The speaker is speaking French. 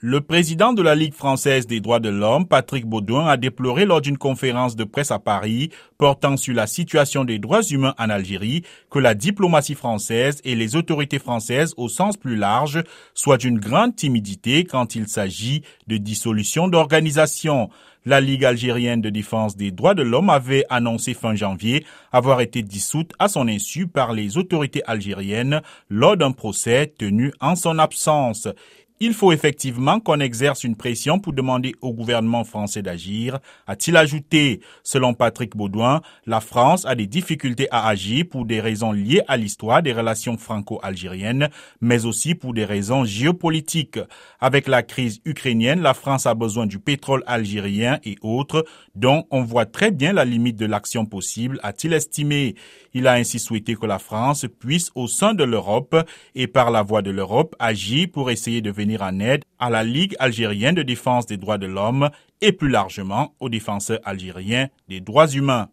Le président de la Ligue française des droits de l'homme, Patrick Baudouin, a déploré lors d'une conférence de presse à Paris portant sur la situation des droits humains en Algérie que la diplomatie française et les autorités françaises au sens plus large soient d'une grande timidité quand il s'agit de dissolution d'organisations. La Ligue algérienne de défense des droits de l'homme avait annoncé fin janvier avoir été dissoute à son insu par les autorités algériennes lors d'un procès tenu en son absence. Il faut effectivement qu'on exerce une pression pour demander au gouvernement français d'agir, a-t-il ajouté. Selon Patrick Baudouin, la France a des difficultés à agir pour des raisons liées à l'histoire des relations franco-algériennes, mais aussi pour des raisons géopolitiques. Avec la crise ukrainienne, la France a besoin du pétrole algérien et autres, dont on voit très bien la limite de l'action possible, a-t-il estimé. Il a ainsi souhaité que la France puisse, au sein de l'Europe et par la voie de l'Europe, agir pour essayer de venir venir en aide à la Ligue algérienne de défense des droits de l'homme et plus largement aux défenseurs algériens des droits humains.